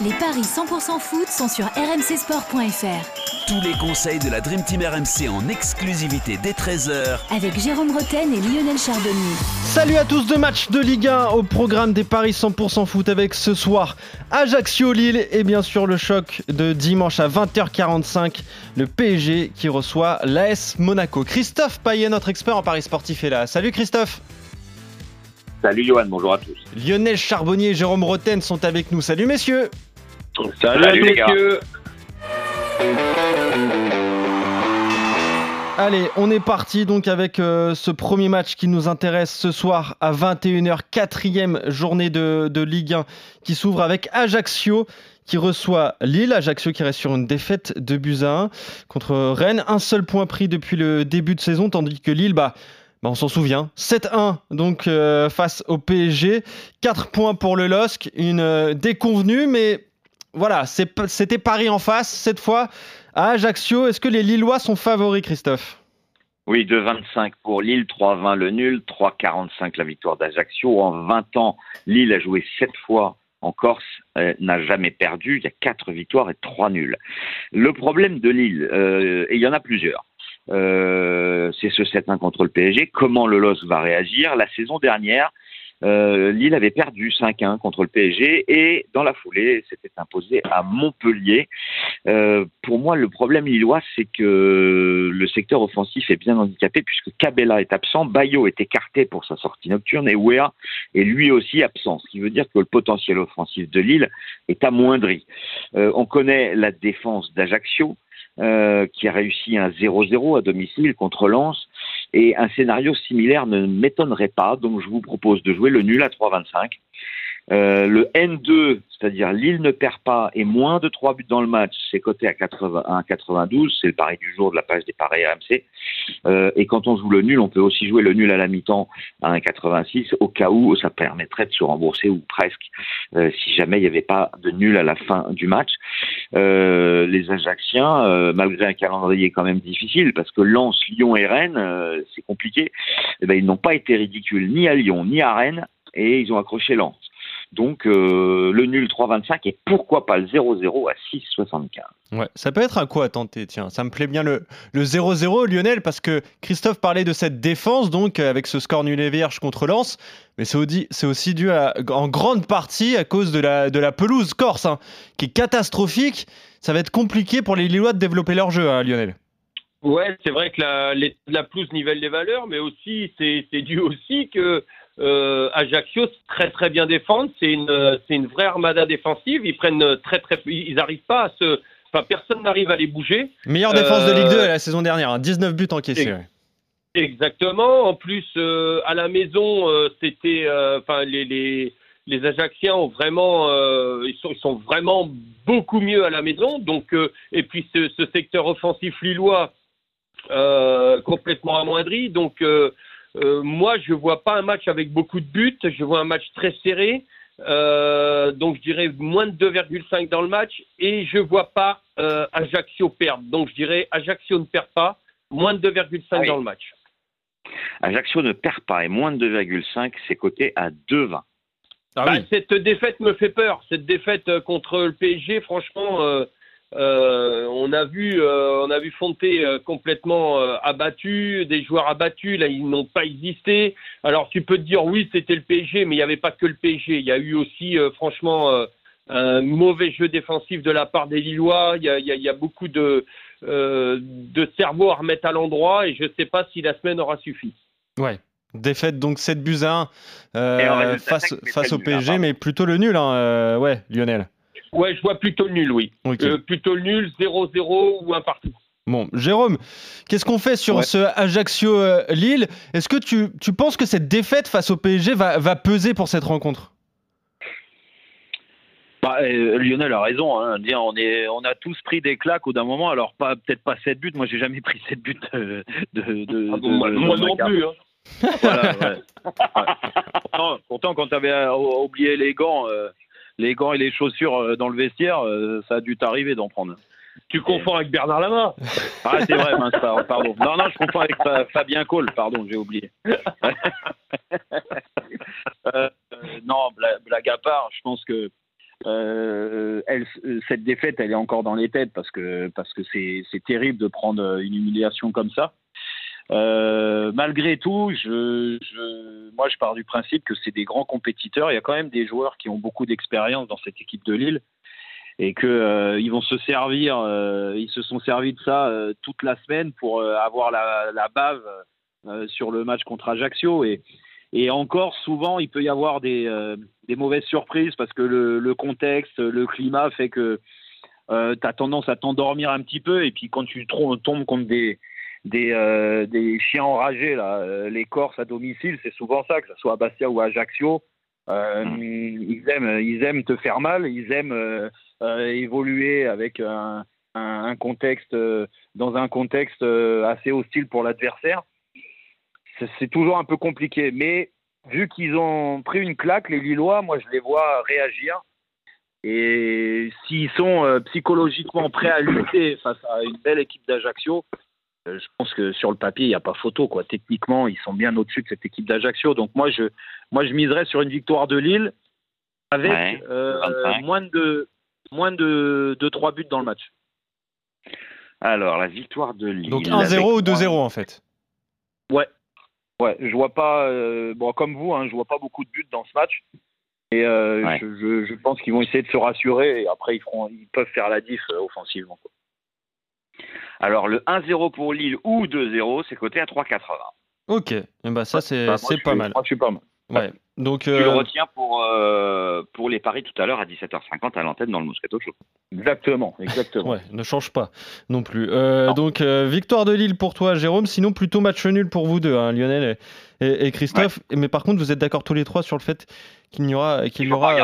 Les paris 100% foot sont sur rmcsport.fr. Tous les conseils de la Dream Team RMC en exclusivité dès 13h Avec Jérôme Roten et Lionel Charbonnier. Salut à tous, deux matchs de Ligue 1 au programme des paris 100% foot avec ce soir Ajaccio-Lille et bien sûr le choc de dimanche à 20h45, le PSG qui reçoit l'AS Monaco. Christophe Payet, notre expert en paris sportif est là. Salut Christophe Salut Johan, bonjour à tous. Lionel Charbonnier et Jérôme Roten sont avec nous. Salut messieurs Salut, Salut les gars. Allez, on est parti donc avec euh, ce premier match qui nous intéresse ce soir à 21h, quatrième journée de, de Ligue 1 qui s'ouvre avec Ajaccio qui reçoit Lille. Ajaccio qui reste sur une défaite de buts à 1 contre Rennes. Un seul point pris depuis le début de saison, tandis que Lille, bah, bah on s'en souvient. 7-1 donc euh, face au PSG. 4 points pour le LOSC. Une euh, déconvenue, mais voilà, c'était Paris en face cette fois à Ajaccio. Est-ce que les Lillois sont favoris, Christophe? Oui, 2-25 pour Lille, 3-20 le nul, 3-45 la victoire d'Ajaccio. En 20 ans, Lille a joué 7 fois en Corse, euh, n'a jamais perdu. Il y a 4 victoires et 3 nuls. Le problème de Lille, euh, et il y en a plusieurs, euh, c'est ce 7-1 contre le PSG. Comment le LOS va réagir? La saison dernière, euh, Lille avait perdu 5-1 contre le PSG et dans la foulée s'était imposé à Montpellier. Euh, pour moi, le problème lillois, c'est que le secteur offensif est bien handicapé puisque Cabella est absent, Bayo est écarté pour sa sortie nocturne et Wea est lui aussi absent, ce qui veut dire que le potentiel offensif de Lille est amoindri. Euh, on connaît la défense d'Ajaccio. Euh, qui a réussi un 0-0 à domicile contre Lens. Et un scénario similaire ne m'étonnerait pas, donc je vous propose de jouer le nul à 3,25. Euh, le N2, c'est-à-dire Lille ne perd pas et moins de 3 buts dans le match, c'est coté à 92, c'est le pari du jour de la page des paris RMC. Euh, et quand on joue le nul, on peut aussi jouer le nul à la mi-temps à 1,86 au cas où ça permettrait de se rembourser ou presque euh, si jamais il n'y avait pas de nul à la fin du match. Les Ajacciens, malgré un calendrier quand même difficile, parce que Lens, Lyon et Rennes, c'est compliqué, eh ben, ils n'ont pas été ridicules ni à Lyon ni à Rennes et ils ont accroché Lens. Donc euh, le nul 3,25 et pourquoi pas le 0-0 à 6,75. Ouais, ça peut être à quoi à tenter Tiens, ça me plaît bien le, le 0-0, Lionel, parce que Christophe parlait de cette défense, donc avec ce score nul et vierge contre Lens, mais c'est aussi, aussi, dû à, en grande partie à cause de la, de la pelouse corse, hein, qui est catastrophique. Ça va être compliqué pour les Lillois de développer leur jeu, hein, Lionel. Ouais, c'est vrai que la, la pelouse nivelle les valeurs, mais aussi c'est dû aussi que euh, Ajaccio très très bien défendre. C'est une c'est une vraie armada défensive. Ils prennent très très ils n'arrivent pas à se enfin personne n'arrive à les bouger. Meilleure défense euh, de Ligue 2 la saison dernière, hein, 19 buts encaissés. Exactement. En plus euh, à la maison euh, c'était euh, enfin les, les les Ajacciens ont vraiment, euh, ils, sont, ils, sont, vraiment beaucoup mieux à la maison. Donc, euh, et puis ce, ce, secteur offensif lillois euh, complètement amoindri. Donc, moi, je vois pas un match avec beaucoup de buts. Je vois un match très serré. donc, je dirais moins de 2,5 dans le match. Et je vois pas Ajaccio perdre. Donc, je dirais Ajaccio ne perd pas. Moins de 2,5 ah oui. dans le match. Ajaccio ne perd pas et moins de 2,5, c'est coté à 2,20. Ah bah, oui. Cette défaite me fait peur. Cette défaite euh, contre le PSG, franchement, euh, euh, on a vu, euh, on a vu Fonte euh, complètement abattu, des joueurs abattus. Là, ils n'ont pas existé. Alors, tu peux te dire oui, c'était le PSG, mais il n'y avait pas que le PSG. Il y a eu aussi, franchement, un mauvais jeu défensif de la part des Lillois. Il y a, il y a, il y a beaucoup de, de cerveau à remettre à l'endroit, et je ne sais pas si la semaine aura suffi. Ouais. Défaite donc 7 buts à 1 euh, face, face au PSG, nul, mais plutôt le nul, hein, euh, ouais, Lionel. Ouais, je vois plutôt le nul, oui. Okay. Euh, plutôt le nul, 0-0 ou un partout. Bon, Jérôme, qu'est-ce qu'on fait sur ouais. ce Ajaccio-Lille? Est-ce que tu, tu, penses que cette défaite face au PSG va, va peser pour cette rencontre? Bah, euh, Lionel a raison. Hein. On, est, on a tous pris des claques au d'un moment. Alors, pas, peut-être pas 7 buts. Moi, j'ai jamais pris 7 buts de. de, de, ah bon, de moi, moi non plus. Hein. voilà, ouais. pourtant, pourtant, quand tu avais oublié les gants, euh, les gants et les chaussures euh, dans le vestiaire, euh, ça a dû t'arriver d'en prendre. Tu confonds avec Bernard Lama Ah, c'est vrai, mince, pardon. Non, non, je confonds avec Fabien Cole, pardon, j'ai oublié. euh, non, blague à part, je pense que euh, elle, cette défaite, elle est encore dans les têtes parce que parce que c'est terrible de prendre une humiliation comme ça. Euh, malgré tout, je, je, moi, je pars du principe que c'est des grands compétiteurs. Il y a quand même des joueurs qui ont beaucoup d'expérience dans cette équipe de Lille et que euh, ils vont se servir. euh, ils se sont servis de ça euh, toute la semaine pour euh, avoir la, la bave sur le match contre Ajaccio et et encore souvent il peut y avoir des des mauvaises surprises parce que le, le contexte, le climat fait que euh, tu as tendance à t'endormir un petit peu et puis quand tu tombes contre des des, euh, des chiens enragés là, euh, les Corses à domicile, c'est souvent ça, que ce soit à Bastia ou à Ajaccio. Euh, Ils aiment, ils aiment te faire mal, ils aiment évoluer avec un, un, un contexte, dans un contexte assez hostile pour l'adversaire. C'est- toujours un peu compliqué, mais vu qu'ils ont pris une claque, les Lillois, moi je les vois réagir. Et s'ils sont euh, psychologiquement prêts à lutter face à une belle équipe d'Ajaccio, je pense que sur le papier, il n'y a pas photo. Quoi. Techniquement, ils sont bien au-dessus de cette équipe d'Ajaccio. Donc moi je, moi, je miserais sur une victoire de Lille avec Ouais, euh, 25. moins de moins de, de 3 buts dans le match. Alors, la victoire de Lille. Donc avec 1-0 ou moi- 2-0 en fait. Ouais. Ouais, je vois pas, euh, bon, comme vous, hein, je vois pas beaucoup de buts dans ce match. Et euh, Ouais. je, je, je pense qu'ils vont essayer de se rassurer et après ils, feront, ils peuvent faire la diff euh, offensivement. quoi. Alors, le 1-0 pour Lille ou 2-0, c'est coté à 3,80. Ok, ben, ça c'est Bah, pas mal. Moi, je suis pas mal. Ouais. Donc Tu le euh, retiens pour, euh, pour les paris tout à l'heure à 17h50 à l'antenne dans le Moscato Show. Exactement, exactement. Ouais, ne change pas non plus. Euh, Non. donc, euh, victoire de Lille pour toi, Jérôme. Sinon, plutôt match nul pour vous deux, hein, Lionel et, et- et Christophe. Mais par contre, vous êtes d'accord tous les trois sur le fait qu'il n'y aura, qu'il Il y aura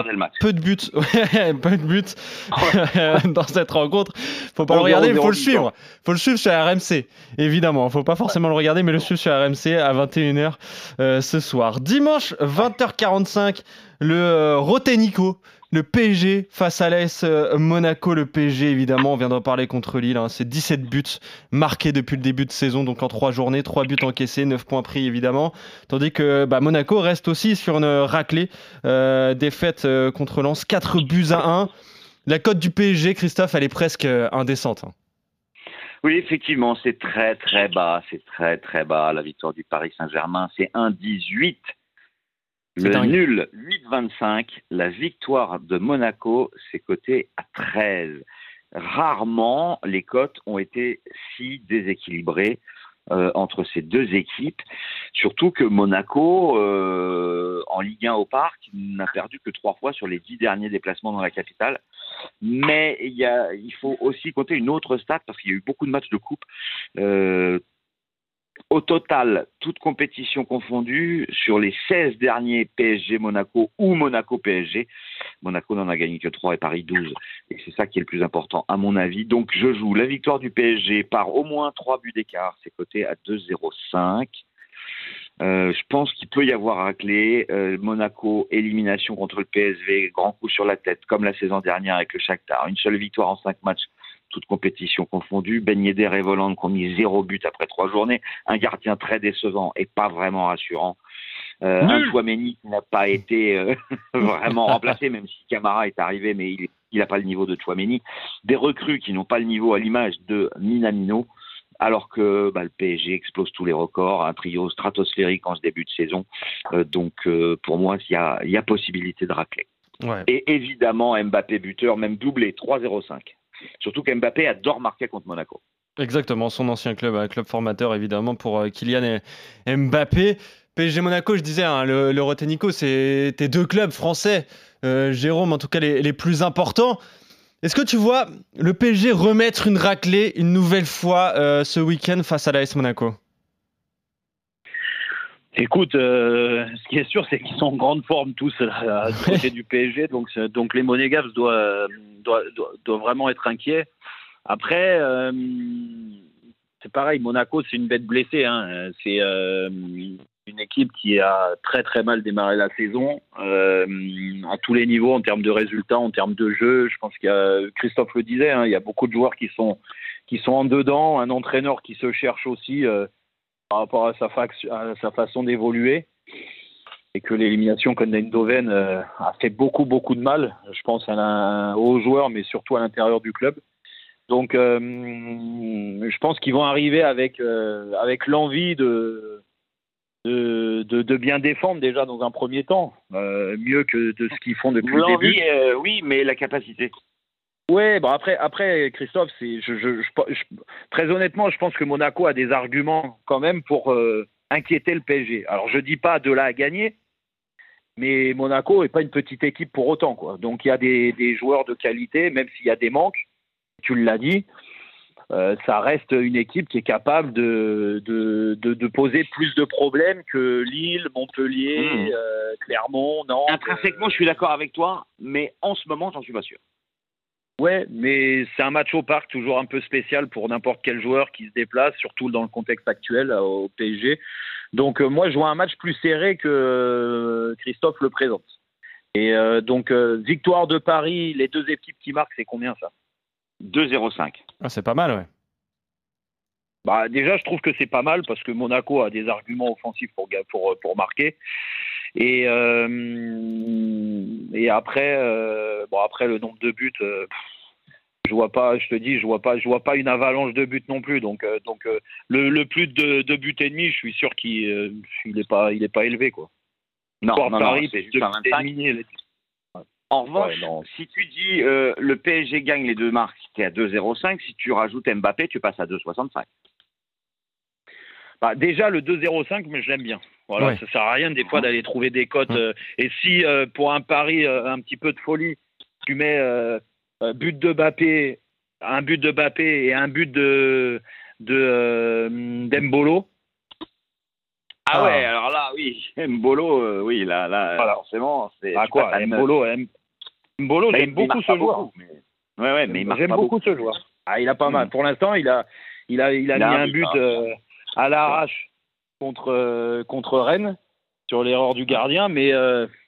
peu de buts, peu de buts dans cette rencontre. Faut pas le regarder, il faut le suivre. Faut le suivre sur RMC, évidemment. Faut pas forcément le regarder, mais le suivre sur RMC à 21h euh, ce soir. Dimanche 20h45, le euh, Rotenico. Le PSG face à l'AS euh, Monaco, le PSG évidemment, on vient d'en parler contre Lille, hein. c'est 17 buts marqués depuis le début de saison, donc en 3 journées, 3 buts encaissés, 9 points pris évidemment, tandis que bah, Monaco reste aussi sur une raclée, euh, défaite euh, contre Lens, 4 buts à 1. La cote du PSG, Christophe, elle est presque indécente. hein. Oui, effectivement, c'est très très bas, c'est très très bas. La victoire du Paris Saint-Germain, c'est 1,18. Le dingue. nul, 8,25. La victoire de Monaco, c'est coté à 13. Rarement, les cotes ont été si déséquilibrées euh, entre ces deux équipes. Surtout que Monaco, euh, en Ligue 1 au Parc, n'a perdu que trois fois sur les dix derniers déplacements dans la capitale. Mais il, y a, il faut aussi compter une autre stat parce qu'il y a eu beaucoup de matchs de coupe. Euh, au total, toutes compétitions confondues, sur les 16 derniers PSG Monaco ou Monaco PSG, Monaco n'en a gagné que 3 et Paris 12. Et c'est ça qui est le plus important, à mon avis. Donc je joue la victoire du PSG par au moins 3 buts d'écart. C'est coté à 2,05. Euh, je pense qu'il peut y avoir raclé. Euh, Monaco, élimination contre le PSV, grand coup sur la tête, comme la saison dernière avec le Shakhtar. Une seule victoire en 5 matchs, toutes compétitions confondues. Ben Yedder et Voland qui ont mis zéro but après trois journées. Un gardien très décevant et pas vraiment rassurant. Euh, un Chouameni qui n'a pas été euh, vraiment remplacé, même si Camara est arrivé, mais il n'a pas le niveau de Chouameni. Des recrues qui n'ont pas le niveau à l'image de Minamino alors que bah, le PSG explose tous les records, un trio stratosphérique en ce début de saison. Euh, donc pour moi, il y a, il y a possibilité de racler. Ouais. Et évidemment, Mbappé buteur, même doublé, 3-0-5. Surtout qu'Mbappé adore marquer contre Monaco. Exactement, son ancien club, un club formateur évidemment pour euh, Kylian et Mbappé. PSG Monaco, je disais, hein, le, le Rotenico, c'est tes deux clubs français, euh, Jérôme, en tout cas les, plus importants. Est-ce que tu vois le PSG remettre une raclée une nouvelle fois euh, ce week-end face à l'AS Monaco? Écoute, euh, ce qui est sûr, c'est qu'ils sont en grande forme tous là, du côté du PSG, donc, c'est- donc les Monégasques doivent, doivent, doivent, doivent vraiment être inquiets. Après, euh, c'est pareil, Monaco, c'est une bête blessée. Hein. C'est euh, une équipe qui a très très mal démarré la saison, euh, à tous les niveaux, en termes de résultats, en termes de jeu. Je pense qu'il y a, Christophe le disait, hein, il y a beaucoup de joueurs qui sont, qui sont en dedans, un entraîneur qui se cherche aussi. Euh, par rapport à sa, fac- à sa façon d'évoluer. et que l'élimination contre Eindhoven euh, a fait beaucoup beaucoup de mal. Je pense à la, aux joueurs, mais surtout à l'intérieur du club. Donc, euh, je pense qu'ils vont arriver avec euh, avec l'envie de de, de de, bien défendre déjà dans un premier temps, mieux que de ce qu'ils font depuis le début. oui, mais la capacité. Ouais, bon après, après Christophe, c'est, je, je, je, très honnêtement, je pense que Monaco a des arguments quand même pour inquiéter le PSG. Alors je dis pas de là à gagner, mais Monaco n'est pas une petite équipe pour autant. Quoi. Donc il y a des, joueurs de qualité, même s'il y a des manques, tu l'as dit, euh, ça reste une équipe qui est capable de, de, de, poser plus de problèmes que Lille, Montpellier, mmh. euh, Clermont, Nantes. Intrinsèquement, je suis d'accord avec toi, mais en ce moment, j'en suis pas sûr. Ouais, mais c'est un match au parc toujours un peu spécial pour n'importe quel joueur qui se déplace, surtout dans le contexte actuel au PSG. Donc euh, moi, je vois un match plus serré que euh, Christophe le présente. Et euh, donc victoire de Paris, les deux équipes qui marquent, c'est combien ça? 2-0-5. Ah, c'est pas mal, ouais. Bah, déjà, je trouve que c'est pas mal parce que Monaco a des arguments offensifs pour, pour, pour marquer. Et, et après, bon, après, le nombre de buts, je vois pas, je te dis, je vois pas, je vois pas une avalanche de buts non plus. Donc, euh, donc euh, le, le, plus de, de buts et demi, je suis sûr qu'il euh, il est pas, il est pas élevé quoi. Non, non, Paris, non En revanche, si tu dis le PSG gagne les deux marques, es à 2,05. Si tu rajoutes Mbappé, tu passes à 2,65. Bah, déjà le 2,05, mais je l'aime bien. Voilà, ça sert à rien des fois d'aller trouver des cotes. et si pour un pari un petit peu de folie, tu mets euh, but de Bappé, un but de Bappé et un but de de euh, d'Embolo. Ah, ouais, alors là, oui, Mbolo, euh, oui, là, là, forcément, c'est. Ah quoi, Mbolo, Mbolo, j'aime beaucoup ce joueur. mais... Ouais, ouais, mais j'aime beaucoup, ce joueur. Ah, il a pas mal. Hmm. Pour l'instant, il a, il a, il a, mis un but hein. à l'arrache contre contre Rennes sur l'erreur du gardien, mais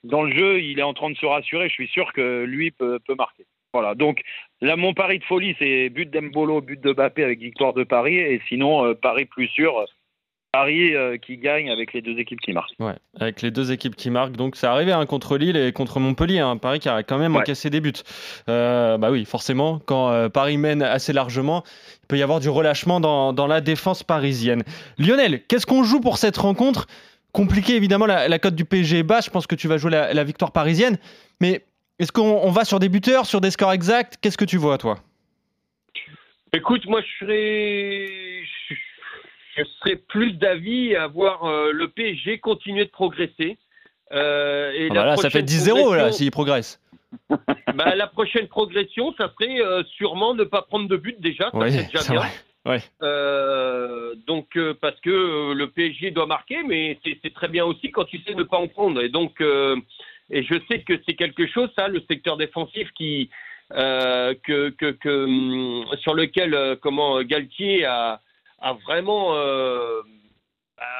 dans le jeu, il est en train de se rassurer. Je suis sûr que lui peut, marquer. Voilà, donc là, mon pari de folie, c'est but d'Embolo, but de Bappé avec victoire de Paris, et sinon, euh, pari plus sûr, Paris euh, qui gagne avec les deux équipes qui marquent. Ouais, avec les deux équipes qui marquent. Donc, c'est arrivé hein, contre Lille et contre Montpellier. Hein, Paris qui a quand même encaissé des buts. Euh, bah oui, forcément, quand Paris mène assez largement, il peut y avoir du relâchement dans, dans la défense parisienne. Lionel, qu'est-ce qu'on joue pour cette rencontre? Compliqué, évidemment, la, la cote du PSG est basse. Je pense que tu vas jouer la, la victoire parisienne. Mais est-ce qu'on va sur des buteurs, sur des scores exacts? Qu'est-ce que tu vois, toi? Écoute, moi, je serais, je serais plus d'avis à voir euh, le PSG continuer de progresser. Euh, et ah bah là, ça fait 10-0 là, s'il progresse. Bah, la prochaine progression, ça serait euh, sûrement ne pas prendre de but déjà. Ça oui, déjà bien. Ouais. donc, parce que le PSG doit marquer, mais c'est très bien aussi quand tu sais ne pas en prendre. Et donc, et je sais que c'est quelque chose, ça, le secteur défensif qui, euh, que, que, que, hum, sur lequel euh, comment Galtier a, a vraiment euh,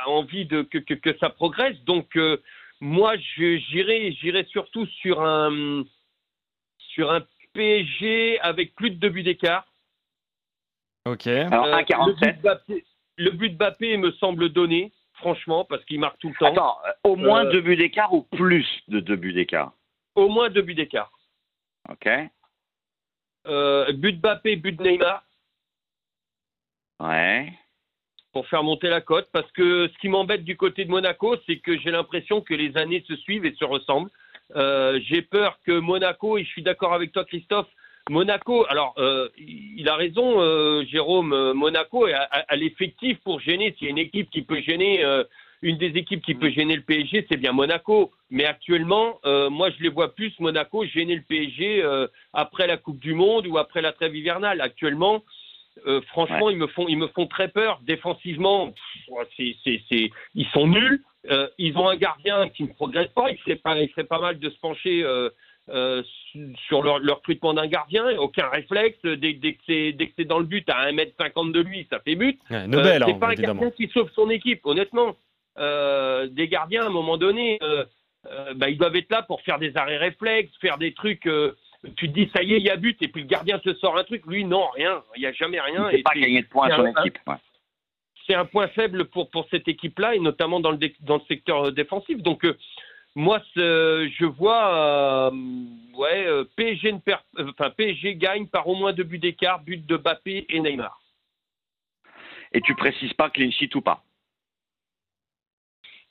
envie de que, que, que, ça progresse. Donc euh, moi, j'irai j'irai surtout sur un sur un PSG avec plus de deux buts d'écart. Ok. Alors 1,47. Le but de Bappé me semble donné franchement, parce qu'il marque tout le temps. Attends, euh, au moins euh, deux buts d'écart ou plus de deux buts d'écart? Au moins deux buts d'écart. Ok. Euh, but de Bappé, but de Neymar. Ouais. Pour faire monter la cote, parce que ce qui m'embête du côté de Monaco, c'est que j'ai l'impression que les années se suivent et se ressemblent. j'ai peur que Monaco, et je suis d'accord avec toi Christophe, Monaco, alors euh, il a raison, euh, Jérôme. Euh, Monaco a, l'effectif pour gêner. S'il y a une équipe qui peut gêner, une des équipes qui peut gêner le PSG, c'est bien Monaco. Mais actuellement, moi je les vois plus Monaco gêner le PSG après la Coupe du Monde ou après la trêve hivernale. Actuellement, franchement, ils me font, ils me font très peur défensivement. ils sont nuls. ils ont un gardien qui ne progresse pas. Il serait pas, il serait pas mal de se pencher euh, sur leur, leur recrutement d'un gardien, aucun réflexe. Dès, dès que c'est dans le but, à 1m50 de lui, ça fait but. Ouais, euh, c'est hein, pas un gardien qui sauve son équipe, honnêtement. Euh, des gardiens, à un moment donné, euh, euh, bah, ils doivent être là pour faire des arrêts réflexes, faire des trucs. Tu te dis, ça y est, il y a but, et puis le gardien te sort un truc. Lui, non, rien. Il n'y a jamais rien. Il ne pas gagner de points à son équipe. C'est un point faible pour, pour cette équipe-là, et notamment dans le, dans le secteur défensif. Donc, moi, je vois ouais, PSG, enfin, PSG gagne par au moins deux buts d'écart, but de Bappé et Neymar. Et tu précises pas clean sheet ou pas?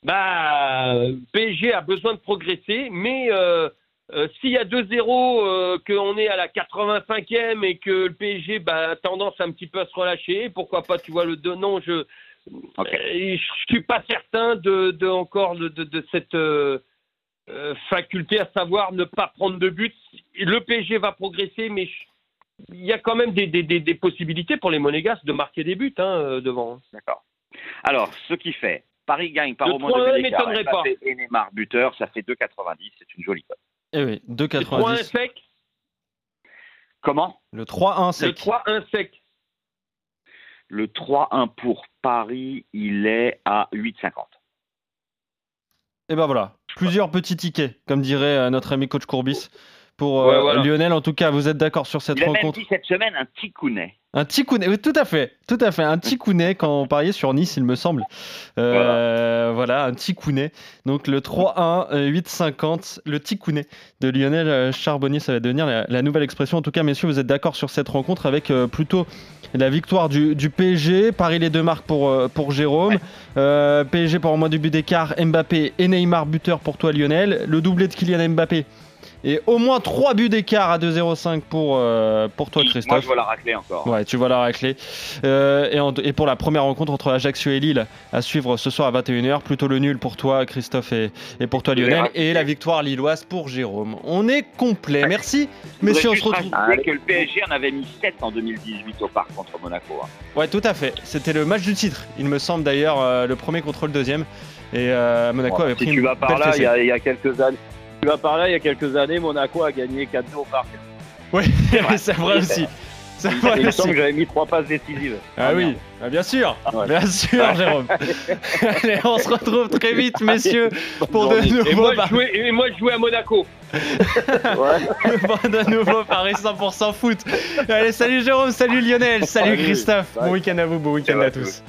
Bah, PSG a besoin de progresser, mais euh, euh, s'il y a 2-0, euh, qu'on est à la 85e et que le PSG bah, a tendance un petit peu à se relâcher, pourquoi pas, tu vois, le 2 non, je ne suis pas certain de, encore de, de cette faculté à savoir ne pas prendre de but. Le PSG va progresser, mais il y a quand même des, des, des, possibilités pour les Monégas de marquer des buts hein, devant. D'accord. Alors, ce qui fait Paris gagne par au moins deux d'écart. Et Neymar buteur, ça fait 2,90. C'est une jolie cote. Eh oui, 2,90. Le 3-1 sec. Comment? Le 3-1 sec. Le 3-1 sec. Le 3-1 pour Paris, il est à 8,50. Et ben voilà, plusieurs petits tickets, comme dirait euh, notre ami coach Courbis pour euh, Lionel. En tout cas, vous êtes d'accord sur cette rencontre. A même dit cette semaine un tikounet. Un tikounet, oui, tout à fait, tout à fait, un tikounet quand on pariait sur Nice, il me semble. Euh, voilà. un tikounet. Donc le 3-1, 8-50, le tikounet de Lionel euh, Charbonnier, ça va devenir la, nouvelle expression. En tout cas, messieurs, vous êtes d'accord sur cette rencontre avec plutôt la victoire du, PSG. Paris les deux marques pour, pour Jérôme. PSG pour au moins du but d'écart. Mbappé et Neymar buteur pour toi, Lionel. Le doublé de Kylian Mbappé et au moins 3 buts d'écart à 2-0-5 pour, euh, pour toi, Christophe. Moi, je vois la raclée encore. Ouais, tu vois la raclée. Euh, et, et, pour la première rencontre entre Ajaccio et Lille, à suivre ce soir à 21h, plutôt le nul pour toi, Christophe, et, et pour toi, Lionel. Et la victoire lilloise pour Jérôme. On est complet. Merci, messieurs. On se retrouve. que le PSG en avait mis 7 en 2018 au parc contre Monaco. Hein. Ouais, tout à fait. C'était le match du titre. Il me semble d'ailleurs euh, le premier contre le deuxième. Et Monaco avait pris si tu vas par là, il y, y, a quelques années tu vas par là, il y a quelques années, Monaco a gagné 4-2 au parc. Oui, c'est vrai aussi. Ça il me semble que j'avais mis trois passes décisives. Ah, oui, ah, bien sûr, ah bien sûr, Jérôme. Allez, on se retrouve très vite, messieurs, pour de nouveaux. Et moi, je jouais, et moi, je jouais à Monaco. pour de nouveaux paris 100% foot. Allez, salut Jérôme, salut Lionel, salut, Christophe. Bon week-end à vous, bon week-end à tous.